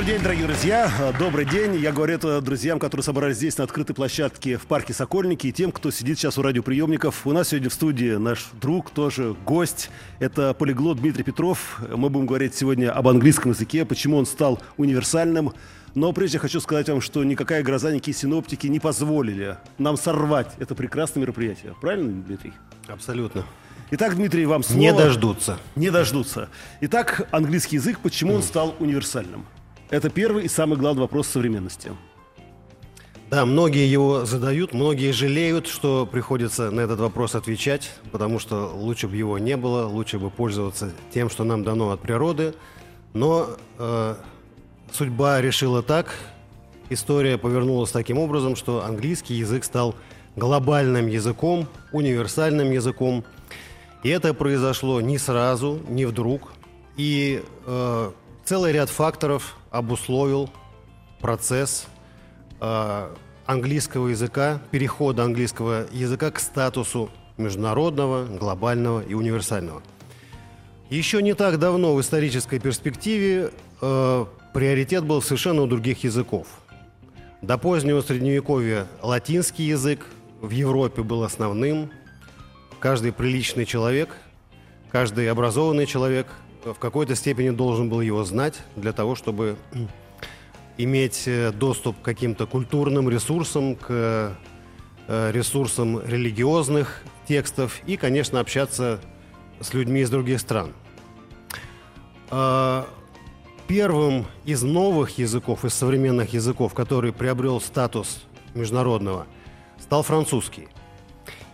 Добрый день, дорогие друзья. Добрый день. Я говорю это друзьям, которые собрались здесь на открытой площадке в парке Сокольники и тем, кто сидит сейчас у радиоприемников. У нас сегодня в студии наш друг, тоже гость. Это полиглот Дмитрий Петров. Мы будем говорить сегодня об английском языке, почему он стал универсальным. Но прежде хочу сказать вам, что никакая гроза, никакие синоптики не позволили нам сорвать это прекрасное мероприятие. Правильно, Дмитрий? Абсолютно. Итак, Дмитрий, вам слово. Не дождутся. Не дождутся. Итак, английский язык, почему он стал универсальным? Это первый и самый главный вопрос современности. Да, многие его задают, многие жалеют, что приходится на этот вопрос отвечать, потому что лучше бы его не было, лучше бы пользоваться тем, что нам дано от природы. Но э, судьба решила так, история повернулась таким образом, что английский язык стал глобальным языком, универсальным языком. И это произошло не сразу, не вдруг. И э, целый ряд факторов обусловил процесс э, английского языка, перехода английского языка к статусу международного, глобального и универсального. Еще не так давно в исторической перспективе э, приоритет был совершенно у других языков. До позднего средневековья латинский язык в Европе был основным. Каждый приличный человек, каждый образованный человек в какой-то степени должен был его знать для того, чтобы иметь э, доступ к каким-то культурным ресурсам, к э, ресурсам религиозных текстов и, конечно, общаться с людьми из других стран. А, первым из новых языков, из современных языков, который приобрел статус международного, стал французский –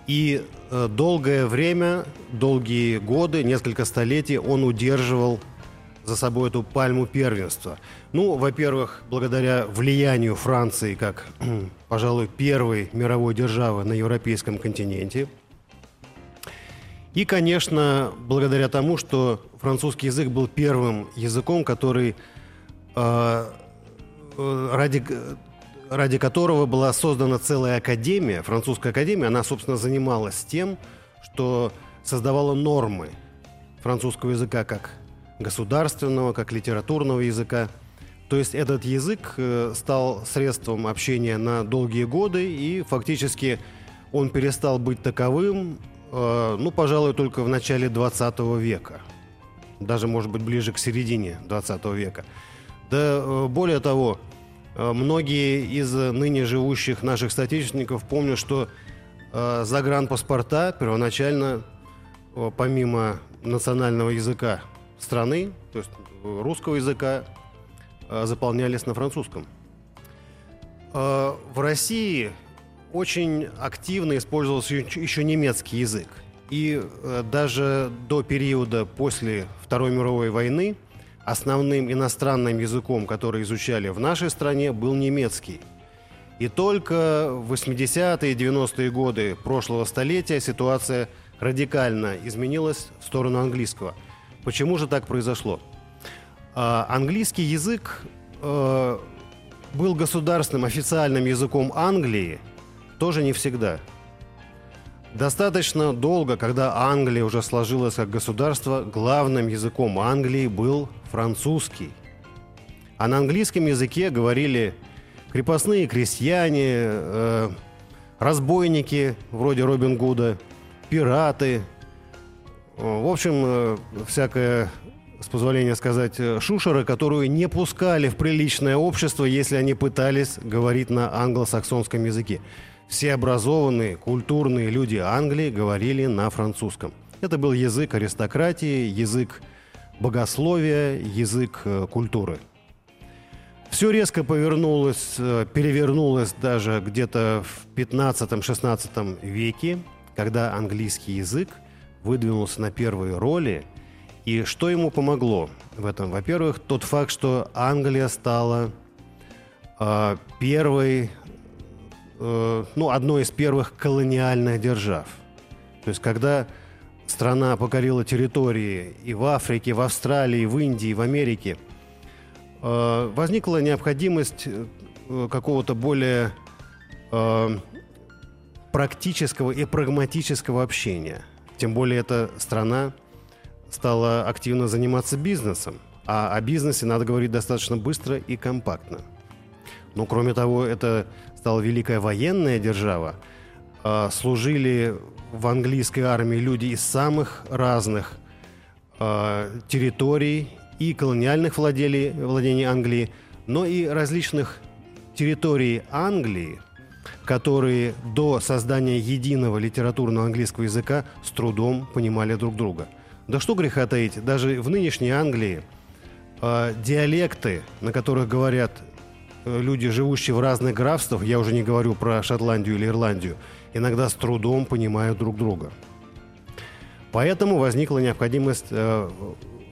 и э, долгое время, долгие годы, несколько столетий он удерживал за собой эту пальму первенства. Ну, во-первых, благодаря влиянию Франции как, пожалуй, первой мировой державы на европейском континенте. И, конечно, благодаря тому, что французский язык был первым языком, который э, э ради ради которого была создана целая академия, французская академия, она, собственно, занималась тем, что создавала нормы французского языка как государственного, как литературного языка. То есть этот язык э, стал средством общения на долгие годы, и фактически он перестал быть таковым, э, ну, пожалуй, только в начале 20 века. Даже, может быть, ближе к середине 20 века. Да э, более того, многие из ныне живущих наших соотечественников помнят, что э, загранпаспорта первоначально, э, помимо национального языка страны, то есть русского языка, э, заполнялись на французском. Э, в России очень активно использовался еще немецкий язык. И э, даже до периода после Второй мировой войны основным иностранным языком, который изучали в нашей стране, был немецкий. И только в 80-е и 90-е годы прошлого столетия ситуация радикально изменилась в сторону английского. Почему же так произошло? А, английский язык э, был государственным официальным языком Англии тоже не всегда – Достаточно долго, когда Англия уже сложилась как государство, главным языком Англии был французский. А на английском языке говорили крепостные крестьяне, э, разбойники вроде Робин Гуда, пираты, в общем, э, всякое, с позволения сказать, э, шушера, которую не пускали в приличное общество, если они пытались говорить на англосаксонском языке. Все образованные, культурные люди Англии говорили на французском. Это был язык аристократии, язык богословия, язык э, культуры. Все резко повернулось, э, перевернулось даже где-то в 15-16 веке, когда английский язык выдвинулся на первые роли. И что ему помогло в этом? Во-первых, тот факт, что Англия стала э, первой э, ну, одной из первых колониальных держав. То есть, когда страна покорила территории и в Африке, в Австралии, в Индии, в Америке, э, возникла необходимость э, какого-то более э, практического и прагматического общения. Тем более эта страна стала активно заниматься бизнесом, а о бизнесе надо говорить достаточно быстро и компактно. Но кроме того, это стала великая военная держава. А, служили в английской армии люди из самых разных а, территорий и колониальных владелий, владений Англии, но и различных территорий Англии, которые до создания единого литературного английского языка с трудом понимали друг друга. Да что греха таить, даже в нынешней Англии э, диалекты, на которых говорят э, люди, живущие в разных графствах, я уже не говорю про Шотландию или Ирландию, иногда с трудом понимают друг друга. Поэтому возникла необходимость э,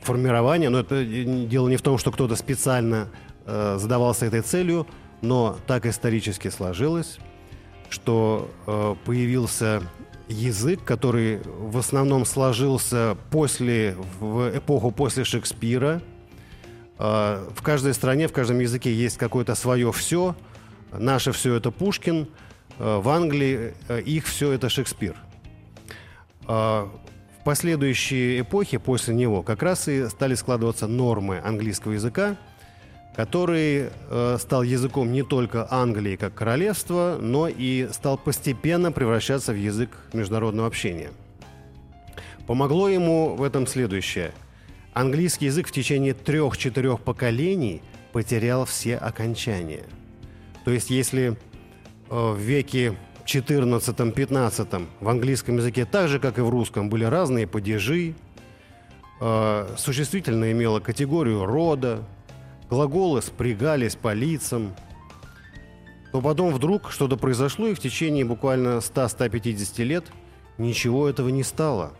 формирования, но это дело не в том, что кто-то специально э, задавался этой целью, но так исторически сложилось, что э, появился язык, который в основном сложился после, в эпоху после Шекспира. Э, в каждой стране, в каждом языке есть какое-то свое все. Наше все это Пушкин, в Англии э, их все это Шекспир. Э, в последующие эпохи после него как раз и стали складываться нормы английского языка – который э, стал языком не только Англии как королевства, но и стал постепенно превращаться в язык международного общения. Помогло ему в этом следующее. Английский язык в течение трех-четырех поколений потерял все окончания. То есть если э, в веке 14-15 в английском языке, так же как и в русском, были разные падежи, э, существительное имело категорию рода, глаголы спрягались по лицам, то потом вдруг что-то произошло, и в течение буквально 100-150 лет ничего этого не стало.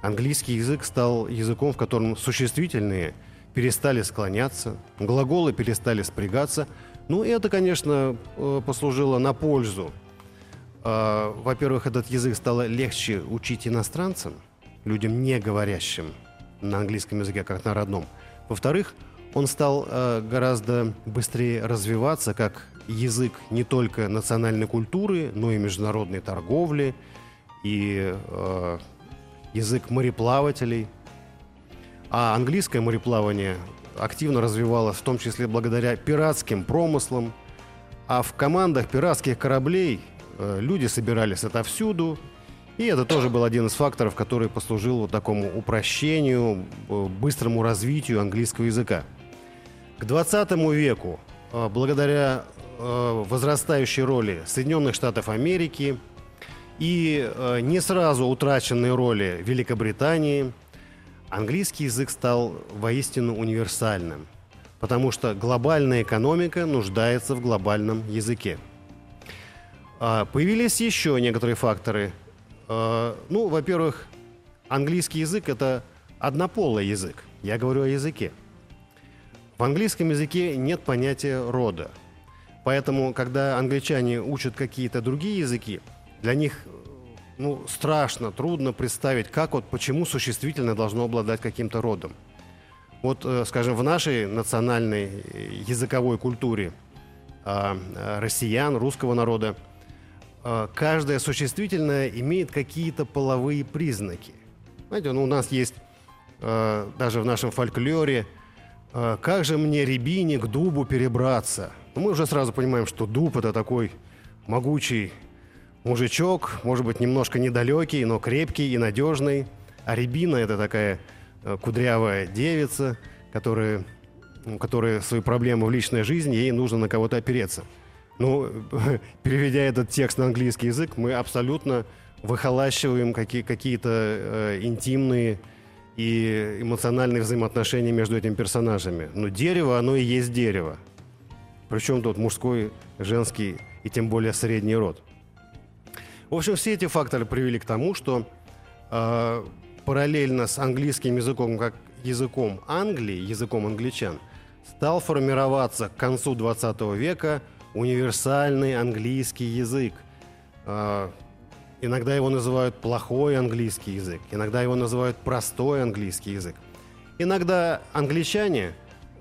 Английский язык стал языком, в котором существительные перестали склоняться, глаголы перестали спрягаться. Ну, это, конечно, э, послужило на пользу. А, во-первых, этот язык стало легче учить иностранцам, людям, не говорящим на английском языке, как на родном. Во-вторых, он стал э, гораздо быстрее развиваться как язык не только национальной культуры, но и международной торговли, и э, язык мореплавателей. А английское мореплавание активно развивалось, в том числе благодаря пиратским промыслам. А в командах пиратских кораблей э, люди собирались отовсюду, и это тоже был один из факторов, который послужил вот такому упрощению, э, быстрому развитию английского языка. К 20 веку, э, благодаря возрастающей роли Соединенных Штатов Америки и не сразу утраченной роли Великобритании, английский язык стал воистину универсальным, потому что глобальная экономика нуждается в глобальном языке. А, появились еще некоторые факторы. Ну, во-первых, английский язык – это однополый язык. Я говорю о языке – в английском языке нет понятия рода. Поэтому, когда англичане учат какие-то другие языки, для них ну, страшно, трудно представить, как вот, почему существительное должно обладать каким-то родом. Вот, э, скажем, в нашей национальной языковой культуре а, россиян, русского народа, а, каждое существительное имеет какие-то половые признаки. Знаете, ну, у нас есть а, даже в нашем фольклоре – как же мне, рябине, к дубу перебраться? Ну, мы уже сразу понимаем, что дуб – это такой могучий мужичок, может быть, немножко недалекий, но крепкий и надежный. А рябина – это такая э, кудрявая девица, которая, которая свои проблемы в личной жизни, ей нужно на кого-то опереться. Ну, переведя этот текст на английский язык, мы абсолютно выхолащиваем какие- какие-то э, интимные и эмоциональные взаимоотношения между этими персонажами. Но дерево, оно и есть дерево. Причем тут мужской, женский и тем более средний род. В общем, все эти факторы привели к тому, что э, параллельно с английским языком, как языком Англии, языком англичан, стал формироваться к концу 20 века универсальный английский язык, э, иногда его называют плохой английский язык, иногда его называют простой английский язык. Иногда англичане,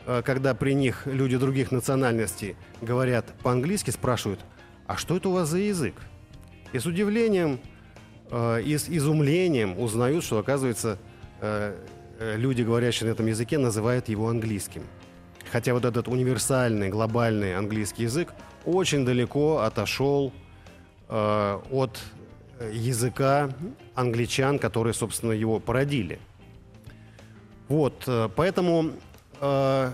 э, когда при них люди других национальностей говорят по-английски, спрашивают, а что это у вас за язык? И с удивлением э, и с изумлением узнают, что, оказывается, э, люди, говорящие на этом языке, называют его английским. Хотя вот этот универсальный, глобальный английский язык очень далеко отошел э, от языка англичан, которые, собственно, его породили. Вот, э, поэтому э,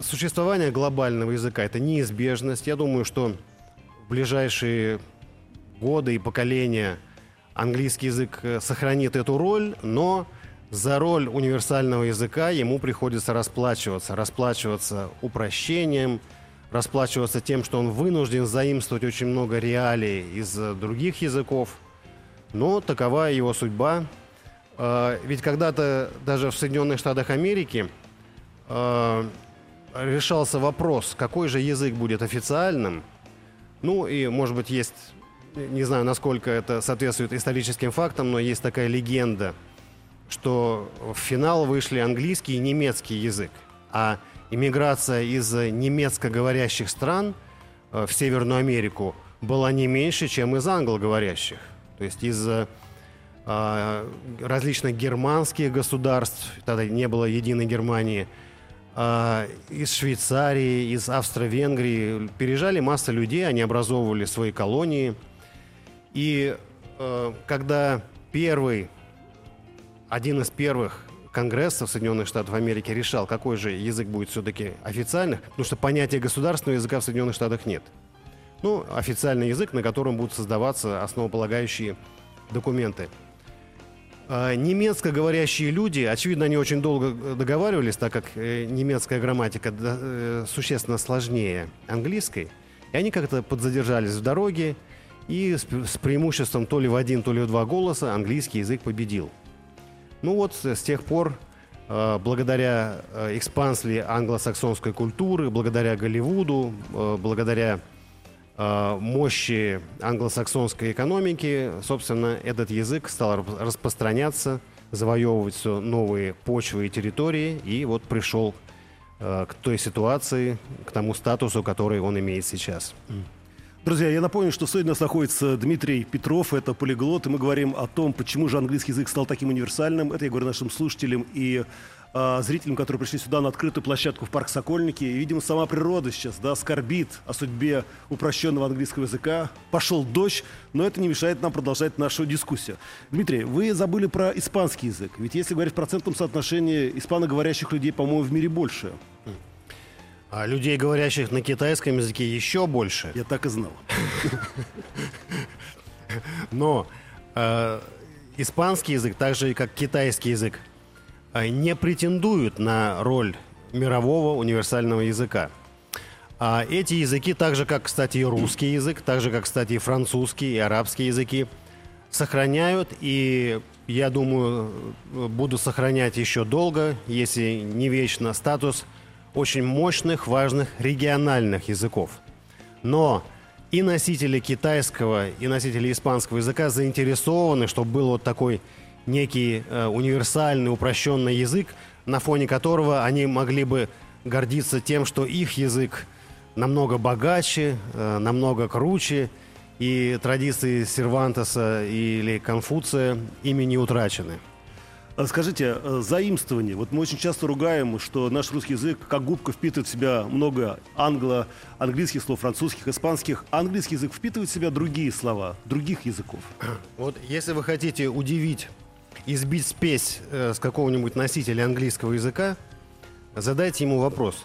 существование глобального языка – это неизбежность. Я думаю, что в ближайшие годы и поколения английский язык э, сохранит эту роль, но за роль универсального языка ему приходится расплачиваться. Расплачиваться упрощением, расплачиваться тем, что он вынужден заимствовать очень много реалий из других языков. Но такова его судьба. А, ведь когда-то даже в Соединенных Штатах Америки решался вопрос, какой же язык будет официальным. Ну и, может быть, есть, не знаю, насколько это соответствует историческим фактам, но есть такая легенда – что в финал вышли английский и немецкий язык. А иммиграция из немецко-говорящих стран э, в Северную Америку была не меньше, чем из англоговорящих. То есть из э, различных германских государств, тогда не было единой Германии, э, из Швейцарии, из Австро-Венгрии переезжали масса людей, они образовывали свои колонии. И э, когда первый один из первых Конгрессов Соединенных Штатов Америки решал, какой же язык будет все-таки официальный, потому что понятия государственного языка в Соединенных Штатах нет. Ну, официальный язык, на котором будут создаваться основополагающие документы. А, немецко говорящие люди, очевидно, они очень долго договаривались, так как э, немецкая грамматика э, существенно сложнее английской, и они как-то подзадержались в дороге, и с преимуществом то ли в один, то ли в два голоса английский язык победил – ну вот с тех пор, э, благодаря э, экспансии англосаксонской культуры, благодаря Голливуду, э, благодаря мощи англосаксонской экономики, собственно, этот язык стал распространяться, завоевывать все новые почвы и территории, и вот пришел к той ситуации, к тому статусу, который он имеет сейчас. Друзья, я напомню, что сегодня у нас находится Дмитрий Петров, это полиглот, и мы говорим о том, почему же английский язык стал таким универсальным. Это я говорю нашим слушателям и э, зрителям, которые пришли сюда на открытую площадку в парк Сокольники. И, видимо, сама природа сейчас да, скорбит о судьбе упрощенного английского языка. Пошел дождь, но это не мешает нам продолжать нашу дискуссию. Дмитрий, вы забыли про испанский язык. Ведь если говорить в процентном соотношении, испаноговорящих людей, по-моему, в мире больше. А людей, говорящих на китайском языке, еще больше. Я так и знал. Но э, испанский язык, так же как китайский язык, э, не претендуют на роль мирового универсального языка. А эти языки, так же как, кстати, и русский язык, так же как, кстати, и французский, и арабский языки, сохраняют и, я думаю, буду сохранять еще долго, если не вечно, статус – очень мощных, важных региональных языков. Но и носители китайского, и носители испанского языка заинтересованы, чтобы был вот такой некий э, универсальный, упрощенный язык, на фоне которого они могли бы гордиться тем, что их язык намного богаче, э, намного круче, и традиции Сервантеса или Конфуция ими не утрачены. А скажите, э, заимствование. Вот мы очень часто ругаем, что наш русский язык как губка впитывает в себя много англо, английских слов, французских, испанских. А английский язык впитывает в себя другие слова, других языков. Вот если вы хотите удивить и сбить спесь э, с какого-нибудь носителя английского языка, задайте ему вопрос.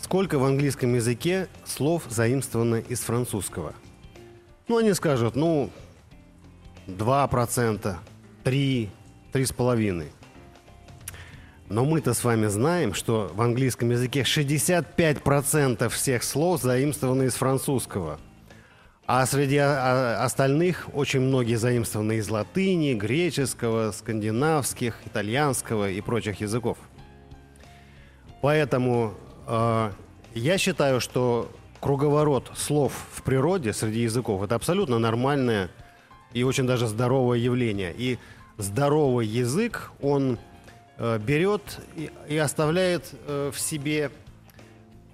Сколько в английском языке слов заимствовано из французского? Ну, они скажут, ну, 2%, 3%, три с половиной. Но мы-то с вами знаем, что в английском языке 65% всех слов заимствованы из французского. А среди остальных очень многие заимствованы из латыни, греческого, скандинавских, итальянского и прочих языков. Поэтому э, я считаю, что круговорот слов в природе среди языков – это абсолютно нормальная и очень даже здоровое явление. И здоровый язык, он э, берет и, и оставляет э, в себе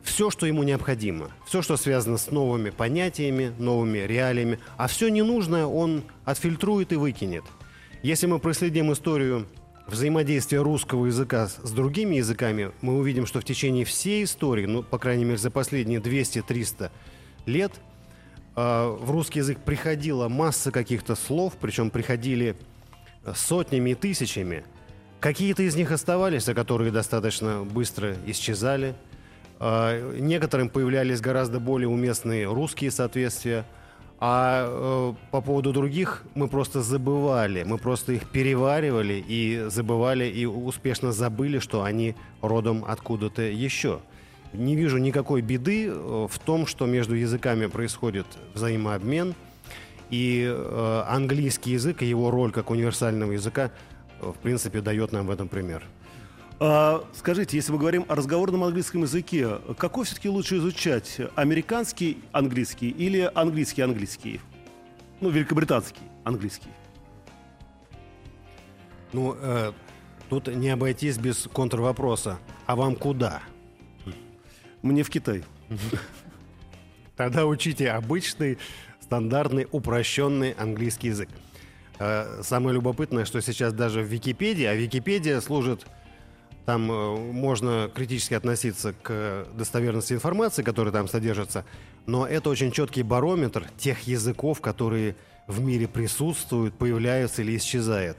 все, что ему необходимо. Все, что связано с новыми понятиями, новыми реалиями. А все ненужное он отфильтрует и выкинет. Если мы проследим историю взаимодействия русского языка с другими языками, мы увидим, что в течение всей истории, ну, по крайней мере, за последние 200-300 лет, э, в русский язык приходила масса каких-то слов, причем приходили сотнями и тысячами. Какие-то из них оставались, а которые достаточно быстро исчезали – а, некоторым появлялись гораздо более уместные русские соответствия, а э, по поводу других мы просто забывали, мы просто их переваривали и забывали и успешно забыли, что они родом откуда-то еще. Не вижу никакой беды э, в том, что между языками происходит взаимообмен, и э, английский язык и его роль как универсального языка, в принципе, дает нам в этом пример. А, скажите, если мы говорим о разговорном английском языке, какой все-таки лучше изучать? Американский английский или английский английский? Ну, великобританский английский. Ну, э, тут не обойтись без контрвопроса. А вам куда? Мне в Китай. Тогда учите обычный, стандартный, упрощенный английский язык. Э, самое любопытное, что сейчас даже в Википедии, а Википедия служит там э, можно критически относиться к достоверности информации, которая там содержится, но это очень четкий барометр тех языков, которые в мире присутствуют, появляются или исчезают.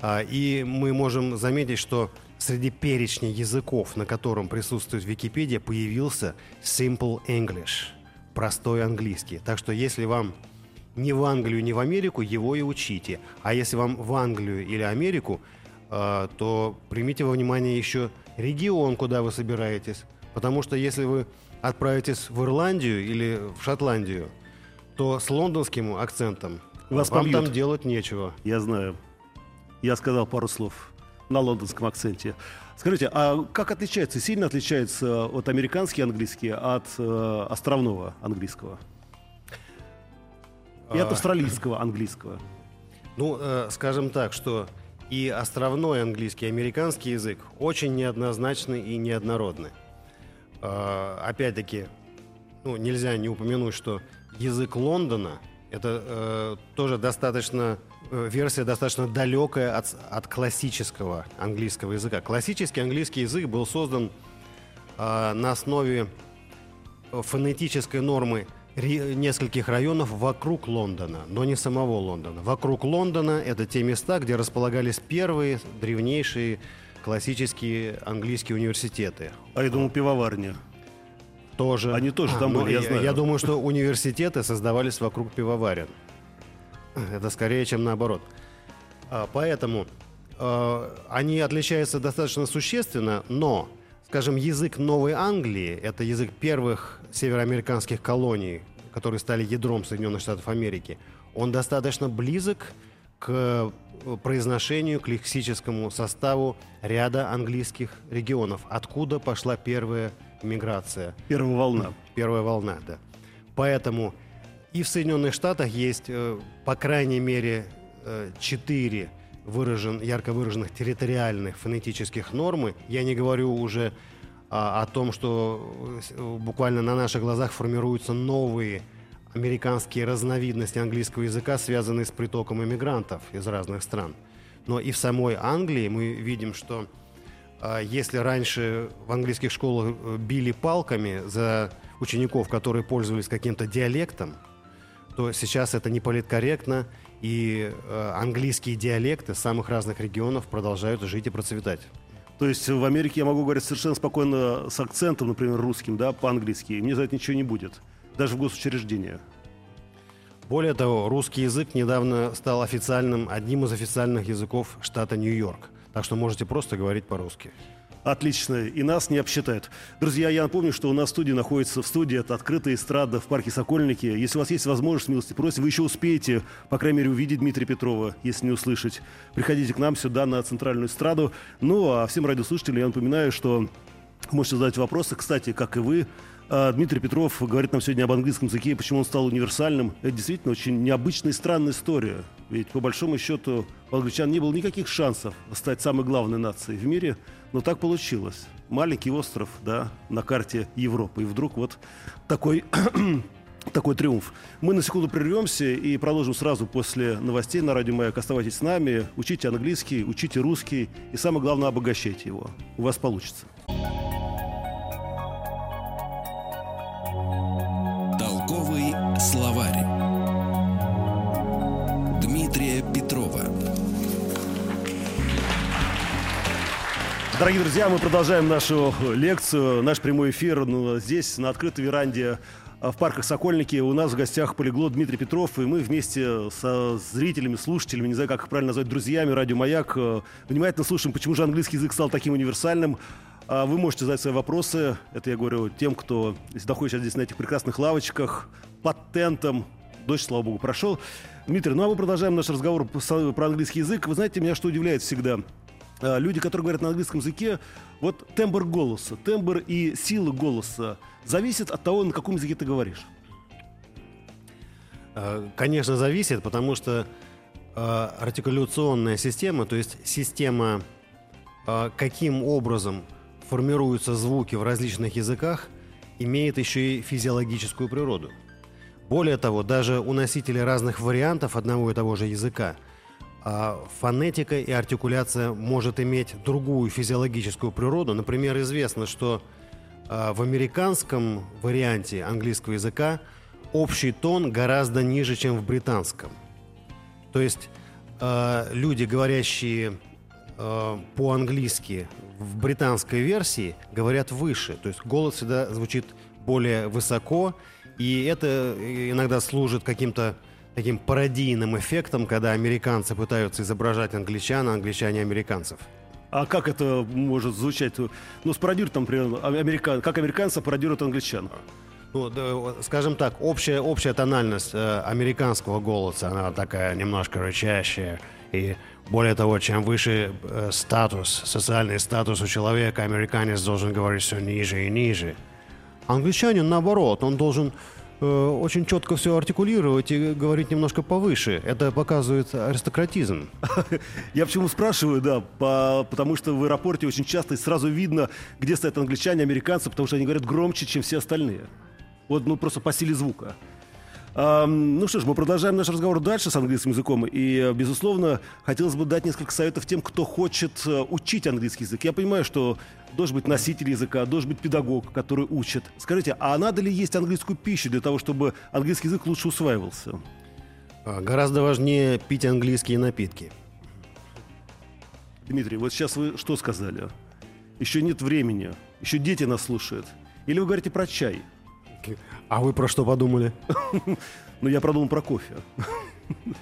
А, и мы можем заметить, что среди перечня языков, на котором присутствует Википедия, появился Simple English, простой английский. Так что если вам не в Англию, не в Америку, его и учите. А если вам в Англию или Америку – а, то примите во внимание еще регион, куда вы собираетесь. Потому что если вы отправитесь в Ирландию или в Шотландию, то с лондонским акцентом Вас вам побьют. там делать нечего. Я знаю. Я сказал пару слов на лондонском акценте. Скажите, а как отличается, сильно отличается от американский английский от э, островного английского? И от а. австралийского английского? Ну, э, скажем так, что и островной английский, американский язык очень неоднозначный и неоднородный. А, опять-таки, ну, нельзя не упомянуть, что язык Лондона это э, тоже достаточно э, версия достаточно далекая от, от классического английского языка. Классический английский язык был создан э, на основе фонетической нормы нескольких районов вокруг Лондона, но не самого Лондона. Вокруг Лондона это те места, где располагались первые древнейшие классические английские университеты. А я думал, пивоварня. Тоже. Они тоже а, там были, я, я знаю. Я думаю, что университеты создавались вокруг пивоварен. Это скорее, чем наоборот. А, поэтому а, они отличаются достаточно существенно, но скажем, язык Новой Англии, это язык первых североамериканских колоний, которые стали ядром Соединенных Штатов Америки, он достаточно близок к э, произношению, к лексическому составу ряда английских регионов, откуда пошла первая миграция. Первая волна. Первая волна, да. Поэтому и в Соединенных Штатах есть, э, по крайней мере, э, четыре выражен, ярко выраженных территориальных фонетических нормы. Я не говорю уже а, о том, что э, буквально на наших глазах формируются новые американские разновидности английского языка, связанные с притоком иммигрантов из разных стран. Но и в самой Англии мы видим, что а, если раньше в английских школах били палками за учеников, которые пользовались каким-то диалектом, то сейчас это не политкорректно, и э, английские диалекты самых разных регионов продолжают жить и процветать. То есть в Америке я могу говорить совершенно спокойно с акцентом, например, русским, да, по-английски, и мне за это ничего не будет, даже в госучреждения. Более того, русский язык недавно стал официальным, одним из официальных языков штата Нью-Йорк. Так что можете просто говорить по-русски. Отлично, и нас не обсчитают. Друзья, я напомню, что у нас в студии находится в студии, это открытая эстрада в парке Сокольники. Если у вас есть возможность, милости просим, вы еще успеете, по крайней мере, увидеть Дмитрия Петрова, если не услышать. Приходите к нам сюда на центральную эстраду. Ну, а всем радиослушателям я напоминаю, что можете задать вопросы, кстати, как и вы, А, Дмитрий Петров говорит нам сегодня об английском языке почему он стал универсальным. Это действительно очень необычная и странная история. Ведь по большому счету у англичан не было никаких шансов стать самой главной нацией в мире, но так получилось. Маленький остров, да, на карте Европы. И вдруг вот такой такой триумф. Мы на секунду прервемся и продолжим сразу после новостей на Радио Маяк. Оставайтесь с нами, учите английский, учите русский и самое главное, обогащайте его. У вас получится. Толковый словарь. Дмитрия Петрова. Дорогие друзья, мы продолжаем нашу лекцию, наш прямой эфир ну, здесь, на открытой веранде а, в парках Сокольники. У нас в гостях полиглот Дмитрий Петров, и мы вместе со зрителями, слушателями, не знаю, как их правильно назвать, друзьями Радио Маяк, э, внимательно слушаем, почему же английский язык стал таким универсальным. А Вы можете задать свои вопросы. Это я говорю тем, кто находится здесь на этих прекрасных лавочках, под тентом. Дождь, слава богу, прошел. Дмитрий, ну а мы продолжаем наш разговор про английский язык. Вы знаете, меня что удивляет всегда? А, люди, которые говорят на английском языке, вот тембр голоса, тембр и сила голоса зависит от того, на каком языке ты говоришь. Э, Конечно, зависит, потому что э, артикуляционная система, то есть система, каким образом формируются звуки в различных языках, имеет еще и физиологическую природу. Более того, даже у носителей разных вариантов одного и того же языка а, фонетика и артикуляция может иметь другую физиологическую природу. Например, известно, что а, в американском варианте английского языка общий тон гораздо ниже, чем в британском. То есть э, люди, говорящие по-английски в британской версии, говорят выше. То есть голос всегда звучит более высоко, и это иногда служит каким-то таким пародийным эффектом, когда американцы пытаются изображать англичан, а англичане американцев. А как это может звучать? Ну, спародируют, там, например, американ... как американцы пародируют англичан. Ну, да, скажем так, общая, общая тональность э, американского голоса, она такая немножко рычащая. И более того, чем выше э, статус, социальный статус у человека, американец должен говорить все ниже и ниже. Англичанин, наоборот, он должен э, очень четко все артикулировать и говорить немножко повыше. Это показывает аристократизм. Я почему спрашиваю, да, по, потому что в аэропорте очень часто сразу видно, где стоят англичане, американцы, потому что они говорят громче, чем все остальные. Вот, ну, просто по силе звука. Ну что ж, мы продолжаем наш разговор дальше с английским языком. И, безусловно, хотелось бы дать несколько советов тем, кто хочет э, учить английский язык. Я понимаю, что должен быть носитель языка, должен быть педагог, который учит. Скажите, а надо ли есть английскую пищу для того, чтобы английский язык лучше усваивался? А, Гораздо важнее пить английские напитки. Дмитрий, вот сейчас вы что сказали? Еще нет времени, еще дети нас слушают. Или вы говорите про чай? А вы про что подумали? Ну, я продумал про кофе.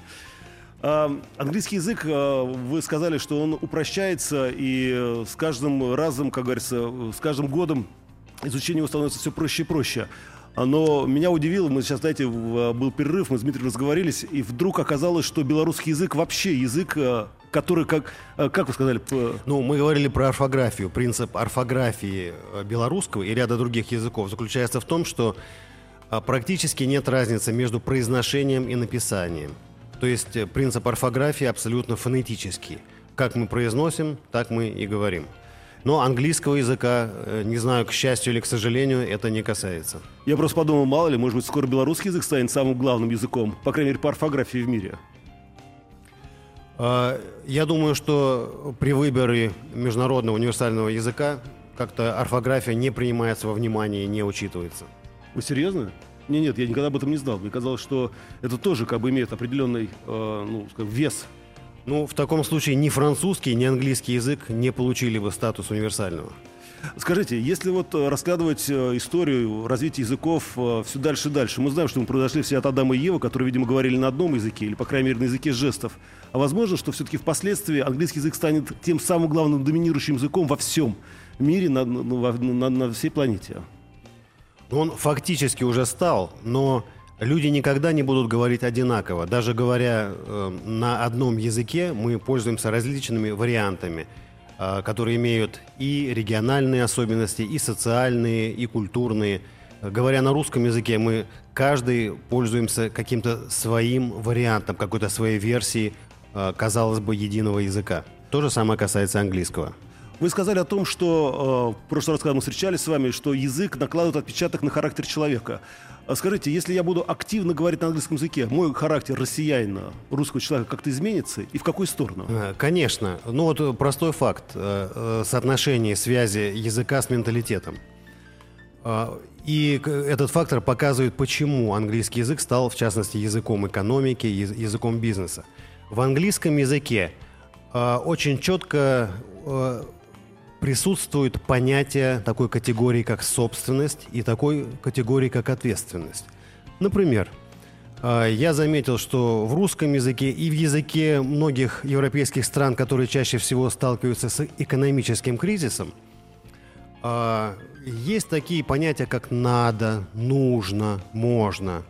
А, Английский язык, а, вы сказали, что он упрощается, и э, с каждым разом, как говорится, с каждым годом изучение его становится все проще и проще. А, Но меня удивило, мы сейчас, знаете, был перерыв, мы с Дмитрием разговорились, и вдруг оказалось, что белорусский язык вообще язык, который, как, а, как вы сказали, Ну, мы говорили про орфографию. Принцип орфографии э, белорусского и ряда других языков заключается в том, что а, практически нет разницы между произношением и написанием. То есть э, принцип орфографии абсолютно фонетический. Как мы произносим, так мы и говорим. Но английского языка, э, не знаю, к счастью или к сожалению, это не касается. я просто подумал, мало ли, может быть, скоро белорусский язык станет самым главным языком, по крайней мере, по орфографии в мире. А, Я думаю, что при выборе международного универсального языка как-то орфография не принимается во внимание не учитывается. Вы серьезно? Не, нет, я никогда об этом не знал. Мне казалось, что это тоже как бы имеет определенный, э, ну, скажем, вес. Ну, в таком случае ни французский, ни английский язык не получили бы статус универсального. Скажите, если вот э, раскладывать э, историю развития языков э, все дальше и дальше, мы знаем, что мы произошли все от Адама и Евы, которые, видимо, говорили на одном языке, или, по крайней мере, на языке жестов. А возможно, что все-таки впоследствии английский язык станет тем самым главным доминирующим языком во всем мире, на, на- на- на всей планете. Он фактически уже стал, но люди никогда не будут говорить одинаково. Даже говоря э, на одном языке, мы пользуемся различными вариантами, которые имеют и региональные особенности, и социальные, и культурные. говоря на русском языке, мы каждый пользуемся каким-то своим вариантом, какой-то своей версии, э, казалось бы, единого языка. То же самое касается английского. Вы сказали о том, что э, в прошлый раз, когда мы встречались с вами, что язык накладывает отпечаток на характер человека. А скажите, если я буду активно говорить на английском языке, мой характер россиянина, русского человека как-то изменится? И в какую сторону? Э, конечно. Ну вот простой факт. Э, э, соотношение связи языка с менталитетом. И этот фактор показывает, почему английский язык стал, в частности, языком экономики, языком бизнеса. В английском языке очень четко присутствует понятие такой категории, как собственность, и такой категории, как ответственность. Например, а, я заметил, что в русском языке и в языке многих европейских стран, которые чаще всего сталкиваются с экономическим кризисом, а, есть такие понятия, как надо, нужно, можно.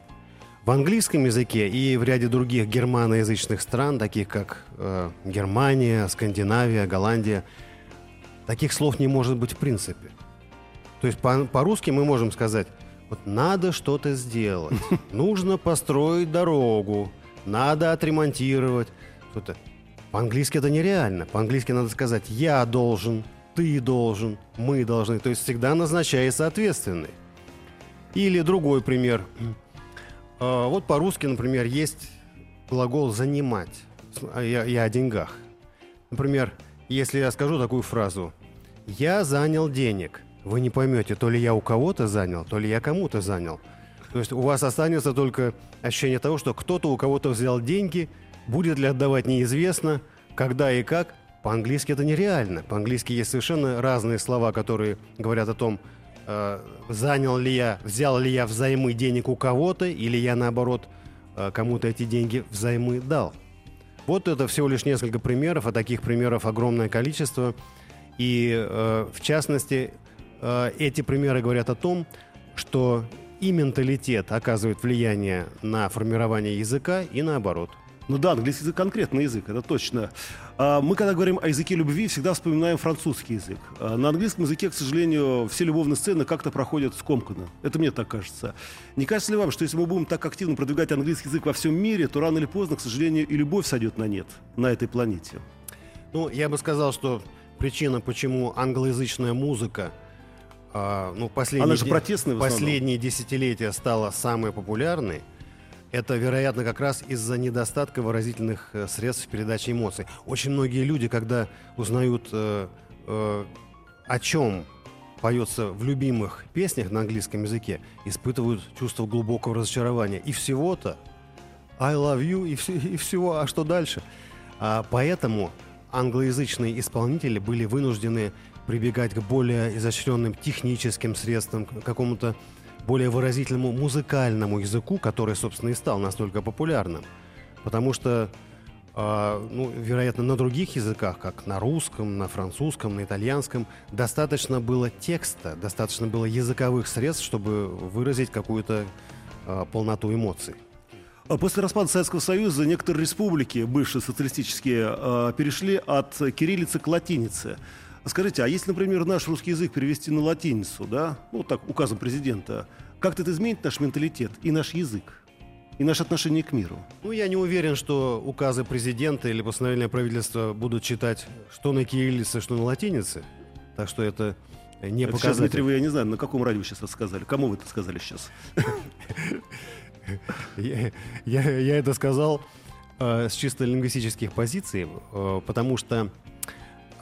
В английском языке и в ряде других германоязычных стран, таких как э, Германия, Скандинавия, Голландия – Таких слов не может быть в принципе. То есть по- по-русски мы можем сказать, вот надо что-то сделать, нужно построить дорогу, надо отремонтировать. Что-то. По-английски это нереально. По-английски надо сказать «я должен», «ты должен», «мы должны». То есть всегда назначается ответственный. Или другой пример. А, вот по-русски, например, есть глагол «занимать». Я, я о деньгах. Например, если я скажу такую фразу я занял денег. Вы не поймете, то ли я у кого-то занял, то ли я кому-то занял. То есть у вас останется только ощущение того, что кто-то у кого-то взял деньги, будет ли отдавать неизвестно, когда и как. По-английски это нереально. По-английски есть совершенно разные слова, которые говорят о том, э, занял ли я, взял ли я взаймы денег у кого-то, или я наоборот э, кому-то эти деньги взаймы дал. Вот это всего лишь несколько примеров, а таких примеров огромное количество – и э, в частности, э, эти примеры говорят о том, что и менталитет оказывает влияние на формирование языка, и наоборот. Ну да, английский язык конкретный язык, это точно. А мы, когда говорим о языке любви, всегда вспоминаем французский язык. А на английском языке, к сожалению, все любовные сцены как-то проходят скомканно. Это мне так кажется. Не кажется ли вам, что если мы будем так активно продвигать английский язык во всем мире, то рано или поздно, к сожалению, и любовь сойдет на нет на этой планете? Ну, я бы сказал, что причина, почему англоязычная музыка э, ну, последние, Она же протестная последние десятилетия стала самой популярной, это, вероятно, как раз из-за недостатка выразительных э, средств передачи эмоций. Очень многие люди, когда узнают, э, э, о чем поется в любимых песнях на английском языке, испытывают чувство глубокого разочарования. И всего-то I love you, и, все, и всего, а что дальше? А, поэтому англоязычные исполнители были вынуждены прибегать к более изощренным техническим средствам, к какому-то более выразительному музыкальному языку, который, собственно, и стал настолько популярным. Потому что, э, ну, вероятно, на других языках, как на русском, на французском, на итальянском, достаточно было текста, достаточно было языковых средств, чтобы выразить какую-то э, полноту эмоций. А после распада Советского Союза некоторые республики, бывшие социалистические, перешли от кириллицы к латинице. Скажите, а если, например, наш русский язык перевести на латиницу, да, ну так, указом президента, как это изменит наш менталитет и наш язык? и наше отношение к миру? Ну, я не уверен, что указы президента или постановления правительства будут читать что на кириллице, что на латинице. Так что это не это показатель. Сейчас, Дмитрий, вы, я не знаю, на каком радио сейчас это сказали? Кому вы это сказали сейчас? я, это сказал э, с чисто лингвистических позиций, э, потому что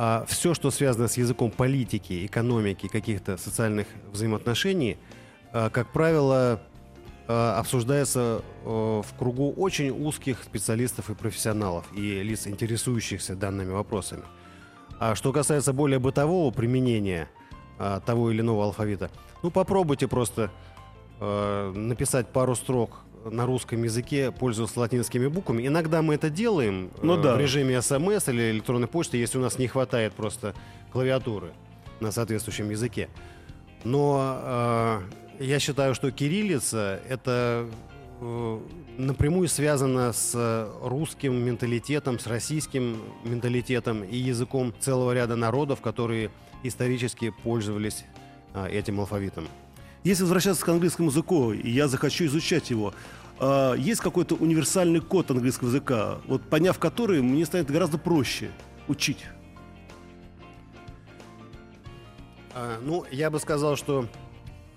а, все, что связано с языком политики, экономики, каких-то социальных взаимоотношений, э, как правило, э, обсуждается э, в кругу очень узких специалистов и профессионалов и лиц, интересующихся данными вопросами. А что касается более бытового применения того или иного алфавита, ну попробуйте просто написать пару строк на русском языке, пользуясь латинскими буквами. Иногда мы это делаем ну, э, да. в режиме смс или электронной почты, если у нас не хватает просто клавиатуры на соответствующем языке. Но э, я считаю, что кириллица это э, напрямую связано с русским менталитетом, с российским менталитетом и языком целого ряда народов, которые исторически пользовались э, этим алфавитом. Если возвращаться к английскому языку, и я захочу изучать его, а, есть какой-то универсальный код английского языка, вот поняв который, мне станет гораздо проще учить. А, ну, я бы сказал, что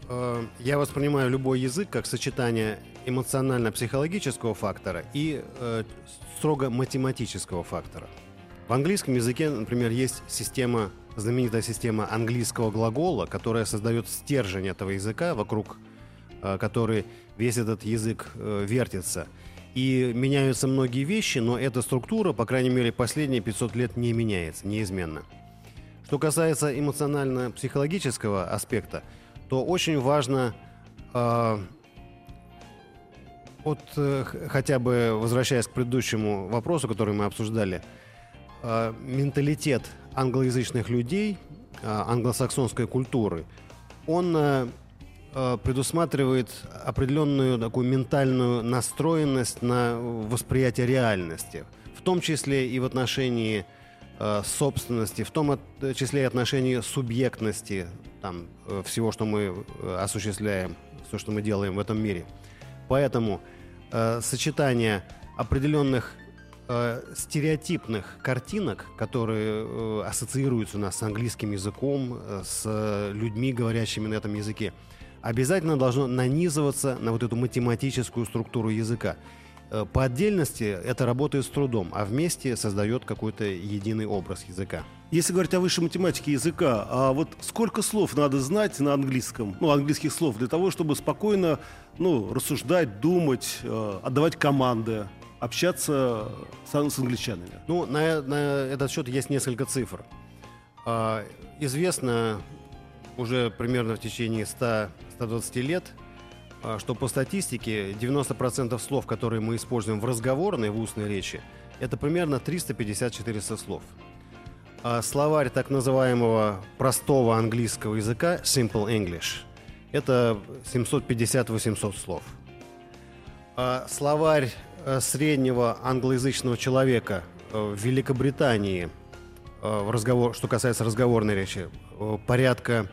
э, я воспринимаю любой язык как сочетание эмоционально-психологического фактора и э, строго математического фактора. В английском языке, например, есть система, знаменитая система английского глагола, которая создает стержень этого языка, вокруг э, которой весь этот язык э, вертится. И меняются многие вещи, но эта структура, по крайней мере, последние 500 лет не меняется, неизменно. Что касается эмоционально-психологического аспекта, то очень важно э, вот э, хотя бы возвращаясь к предыдущему вопросу, который мы обсуждали, э, менталитет англоязычных людей, э, англосаксонской культуры, он э, э, предусматривает определенную такую ментальную настроенность на восприятие реальности, в том числе и в отношении э, собственности, в том числе и отношении субъектности там, всего, что мы осуществляем, все, что мы делаем в этом мире. Поэтому э, сочетание определенных э, стереотипных картинок, которые э, ассоциируются у нас с английским языком, э, с людьми, говорящими на этом языке, обязательно должно нанизываться на вот эту математическую структуру языка. Э, по отдельности это работает с трудом, а вместе создает какой-то единый образ языка. Если говорить о высшей математике языка, а вот сколько слов надо знать на английском, ну, английских слов, для того, чтобы спокойно, ну, рассуждать, думать, э, отдавать команды, общаться с, с англичанами? Ну, на, на этот счет есть несколько цифр. А, известно уже примерно в течение 100-120 лет, а, что по статистике 90% слов, которые мы используем в разговорной, в устной речи, это примерно 350-400 слов. А словарь так называемого простого английского языка Simple English – это 750-800 слов. А словарь среднего англоязычного человека э, в Великобритании, э, в разговор, что касается разговорной речи, порядка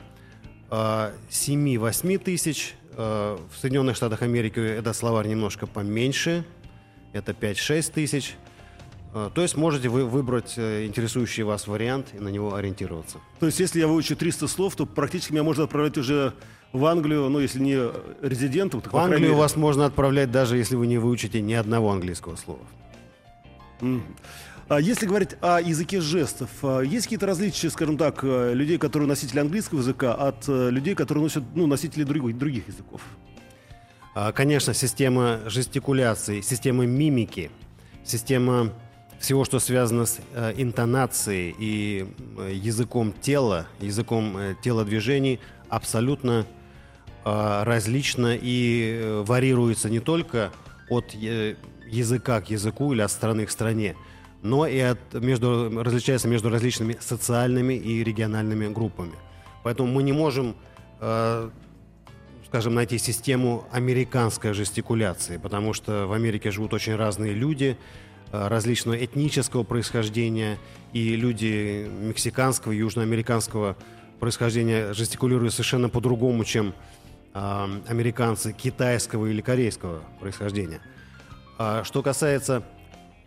7-8 тысяч. В Соединенных Штатах Америки этот словарь немножко поменьше, это 5-6 тысяч – то есть можете вы выбрать э, интересующий вас вариант и на него ориентироваться. То есть если я выучу 300 слов, то практически меня можно отправлять уже в Англию, ну если не резидентом, то В Англию мере... вас можно отправлять даже если вы не выучите ни одного английского слова. Mm. А если говорить о языке жестов, а, есть какие-то различия, скажем так, э, людей, которые носители английского языка, от э, людей, которые носят ну, носители других, других языков? Конечно, система жестикуляции, система мимики, система всего, что связано с э, интонацией и э, языком тела, языком э, телодвижений, абсолютно э, различно и э, варьируется не только от э, языка к языку или от страны к стране, но и от, между, различается между различными социальными и региональными группами. Поэтому мы не можем, э, скажем, найти систему американской жестикуляции, потому что в Америке живут очень разные люди, различного этнического происхождения, и люди мексиканского, южноамериканского происхождения жестикулируют совершенно по-другому, чем э, американцы китайского или корейского происхождения. А что касается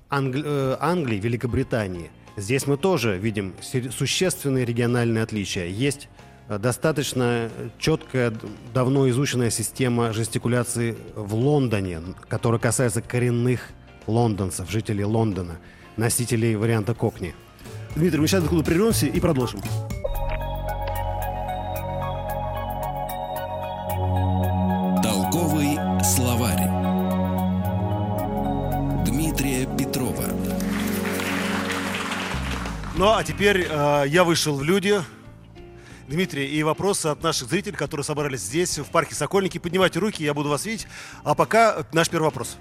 Англи- э, Англии, Великобритании, здесь мы тоже видим существенные региональные отличия. Есть э, достаточно четкая, давно изученная система жестикуляции в Лондоне, которая касается коренных лондонцев, жителей Лондона, носителей варианта Кокни. Дмитрий, мы сейчас откуда прервемся и продолжим. Толковый словарь Дмитрия Петрова Ну а теперь э, я вышел в люди. Дмитрий, и вопросы от наших зрителей, которые собрались здесь, в парке Сокольники. Поднимайте руки, я буду вас видеть. А пока наш первый вопрос.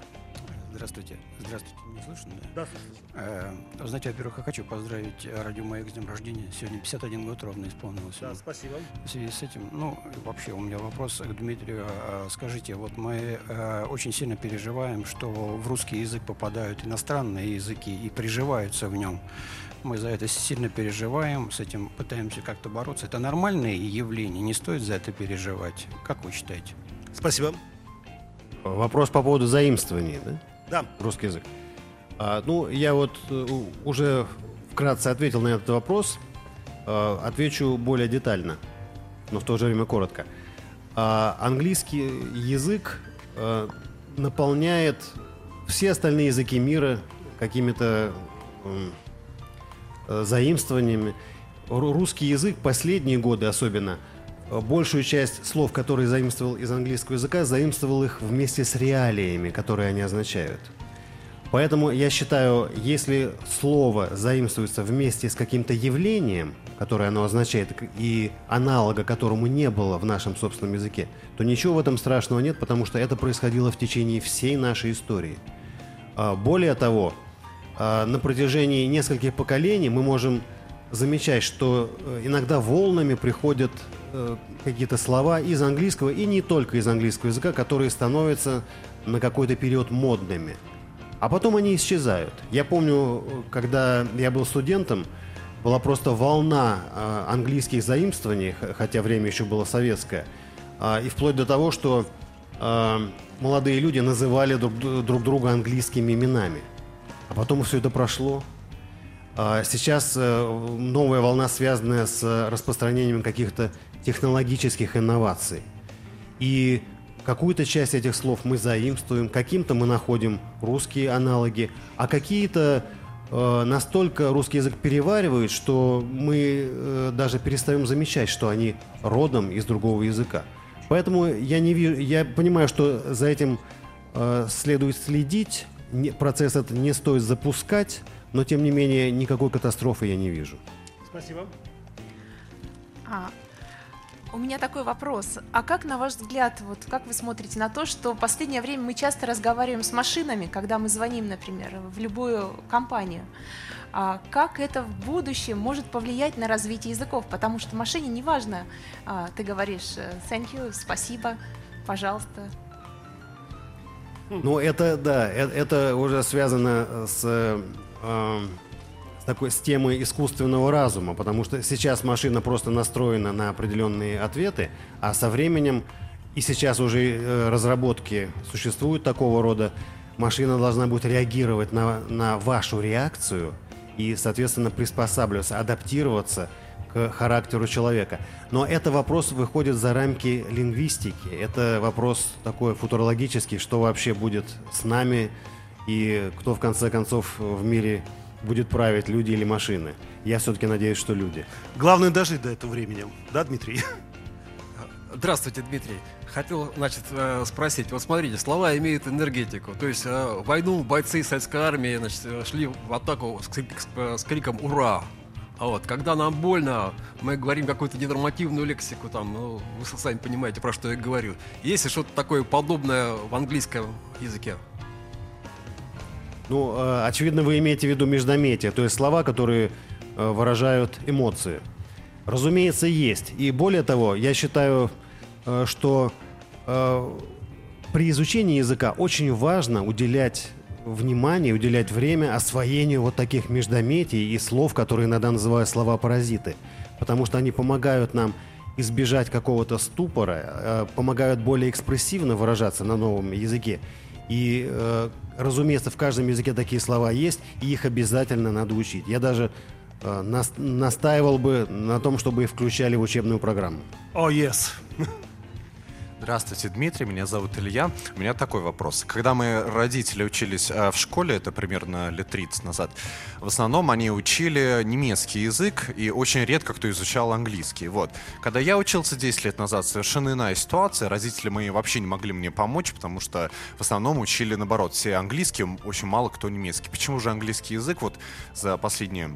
Здравствуйте. Здравствуйте. Не слышно? Да, Э, знаете, во-первых, я хочу поздравить Радио Маяк с днем рождения. Сегодня 51 год ровно исполнилось. да, ему. спасибо. В связи с этим, ну, вообще у меня вопрос к Дмитрию. А, Скажите, вот мы э, очень сильно переживаем, что в русский язык попадают иностранные языки и приживаются в нем. Мы за это сильно переживаем, с этим пытаемся как-то бороться. Это нормальное явление, не стоит за это переживать. Как вы считаете? Спасибо. Вопрос по поводу заимствований, да? Да, Русский язык. А, ну, я вот э, уже вкратце ответил на этот вопрос. А, отвечу более детально, но в то же время коротко. А, английский язык э, наполняет все остальные языки мира какими-то э, заимствованиями. Ру- Русский язык последние годы особенно большую часть слов, которые заимствовал из английского языка, заимствовал их вместе с реалиями, которые они означают. Поэтому я считаю, если слово заимствуется вместе с каким-то явлением, которое оно означает, и аналога которому не было в нашем собственном языке, то ничего в этом страшного нет, потому что это происходило в течение всей нашей истории. А, Более того, а, на протяжении нескольких поколений мы можем замечать, что э, иногда волнами приходят э, какие-то слова из английского и не только из английского языка, которые становятся на какой-то период модными. А потом они исчезают. Я помню, э, когда я был студентом, была просто волна э, английских заимствований, хотя время еще было советское, А, и вплоть до того, что э, молодые люди называли друг, друг друга английскими именами. А потом все это прошло. Сейчас э, новая волна, связанная с распространением каких-то технологических инноваций. И какую-то часть этих слов мы заимствуем, каким-то мы находим русские аналоги, а какие-то э, настолько русский язык переваривают, что мы э, даже перестаем замечать, что они родом из другого языка. Поэтому я не вижу, я понимаю, что за этим э, следует следить, не- процесс этот не стоит запускать, но тем не менее никакой катастрофы я не вижу. спасибо. А, у меня такой вопрос. А как, на ваш взгляд, вот как вы смотрите на то, что в последнее время мы часто разговариваем с машинами, когда мы звоним, например, в любую компанию? А как это в будущем может повлиять на развитие языков? Потому что машине не важно, а, ты говоришь э, thank you, спасибо, пожалуйста. Ну, это, да, э- это, уже связано с, э, с такой, с темой искусственного разума, потому что сейчас машина просто настроена на определенные ответы, а со временем, и сейчас уже э, разработки существуют такого рода, машина должна будет реагировать на, на вашу реакцию и, соответственно, приспосабливаться, адаптироваться к характеру человека. Но это вопрос выходит за рамки лингвистики. Это вопрос такой футурологический, что вообще будет с нами и кто в конце концов в мире будет править, люди или машины. Я все-таки надеюсь, что люди. Главное дожить до этого времени. Да, Дмитрий? Здравствуйте, Дмитрий. Хотел, значит, э, спросить. Вот смотрите, слова имеют энергетику. То есть э, в войну бойцы советской армии значит, э, шли в атаку с, крик- с, с криком «Ура!». А вот, когда нам больно, мы говорим какую-то ненормативную лексику, там, ну, вы сами понимаете, про что я говорю. Есть ли что-то такое подобное в английском языке? Ну, э, очевидно, вы имеете в виду междометия, то есть слова, которые э, выражают эмоции. Разумеется, есть. И более того, я считаю, э, что при изучении языка очень важно уделять внимание, уделять время освоению вот таких междометий и слов, которые иногда называют слова-паразиты. Потому что они помогают нам избежать какого-то ступора, помогают более экспрессивно выражаться на новом языке. И, э, разумеется, в каждом языке такие слова есть, и их обязательно надо учить. Я даже э, нас- настаивал бы на том, чтобы их включали в учебную программу. О, yes. Здравствуйте, Дмитрий, меня зовут Илья. У меня такой вопрос. Когда мы, родители, учились э, в школе, это примерно лет 30 назад, в основном они учили немецкий язык, и очень редко кто изучал английский. Вот. Когда я учился 10 лет назад, совершенно иная ситуация. Родители мои вообще не могли мне помочь, потому что в основном учили, наоборот, все английский, очень мало кто немецкий. Почему же английский язык вот за последние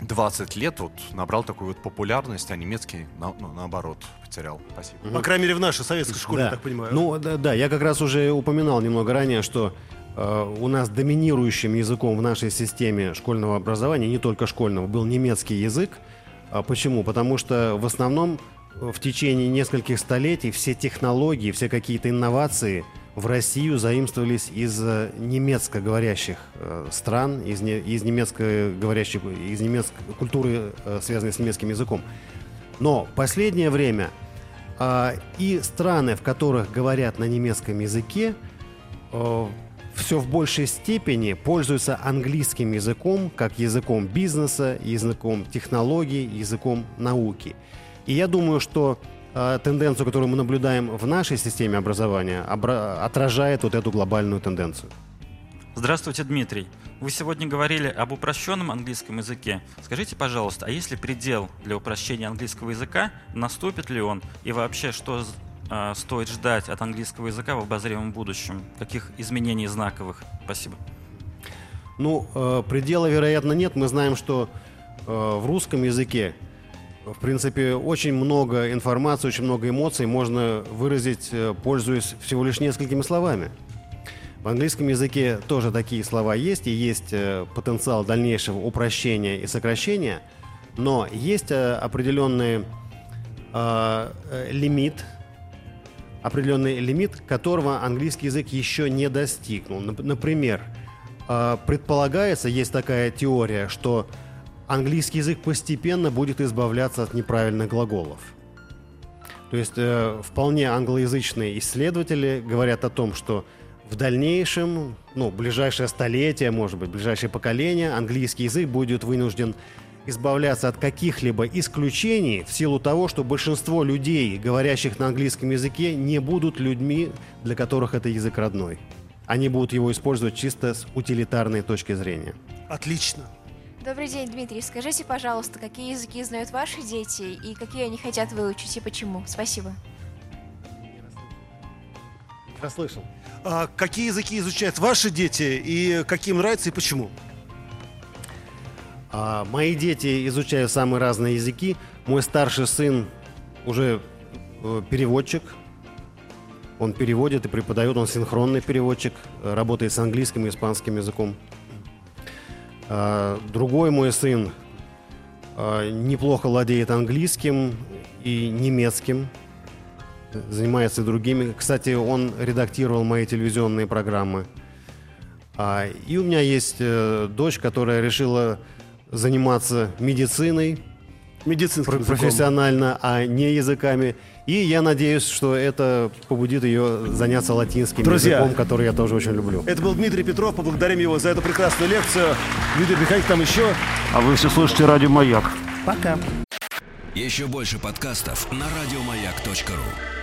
20 лет вот набрал такую вот популярность, а немецкий, на- ну, наоборот, потерял? Спасибо. По крайней мере, в нашей советской школе, Да. я так понимаю. Ну, да, да, я как раз уже упоминал немного ранее, что э, у нас доминирующим языком в нашей системе школьного образования, не только школьного, был немецкий язык. А почему? Потому что в основном в течение нескольких столетий все технологии, все какие-то инновации в Россию заимствовались из э, немецко говорящих э, стран, из, не, из немецко говорящей, из немецкой культуры, э, связанной с немецким языком. Но последнее время э, и страны, в которых говорят на немецком языке, э, все в большей степени пользуются английским языком как языком бизнеса, языком технологий, языком науки. И я думаю, что э, тенденцию, которую мы наблюдаем в нашей системе образования, обра- отражает вот эту глобальную тенденцию. Здравствуйте, Дмитрий. Вы сегодня говорили об упрощенном английском языке. Скажите, пожалуйста, а есть ли предел для упрощения английского языка? Наступит ли он? И вообще, что э, стоит ждать от английского языка в обозримом будущем? Каких изменений знаковых? Спасибо. Ну, э, предела, вероятно, нет. Мы знаем, что э, в русском языке, в принципе, очень много информации, очень много эмоций можно выразить, э, пользуясь всего лишь несколькими словами. В английском языке тоже такие слова есть, и есть э, потенциал дальнейшего упрощения и сокращения, но есть э, определенный э, лимит, определенный лимит, которого английский язык еще не достигнул. Нап- Например, предполагается, есть такая теория, что английский язык постепенно будет избавляться от неправильных глаголов. То есть э, вполне англоязычные исследователи говорят о том, что в дальнейшем, ну, ближайшее столетие, может быть, ближайшее поколение, английский язык будет вынужден избавляться от каких-либо исключений в силу того, что большинство людей, говорящих на английском языке, не будут людьми, для которых это язык родной. Они будут его использовать чисто с утилитарной точки зрения. Отлично. Добрый день, Дмитрий. Скажите, пожалуйста, какие языки знают ваши дети и какие они хотят выучить и почему? Спасибо. Расслышал. А какие языки изучают ваши дети и каким нравится и почему? А, мои дети изучают самые разные языки. Мой старший сын уже э, переводчик. Он переводит и преподает, он синхронный переводчик, э, работает с английским и испанским языком. А, другой мой сын а, неплохо владеет английским и немецким, занимается и другими. Кстати, он редактировал мои телевизионные программы. А, и у меня есть э, дочь, которая решила заниматься медициной Медицинским пр- языком. профессионально, а не языками. И я надеюсь, что это побудит ее заняться латинским Друзья. языком, который я тоже очень люблю. Это был Дмитрий Петров. Поблагодарим его за эту прекрасную лекцию. Дмитрий, приходите там еще. А вы все слушаете радио «Маяк». Пока. Еще больше подкастов на радиомаяк.ру.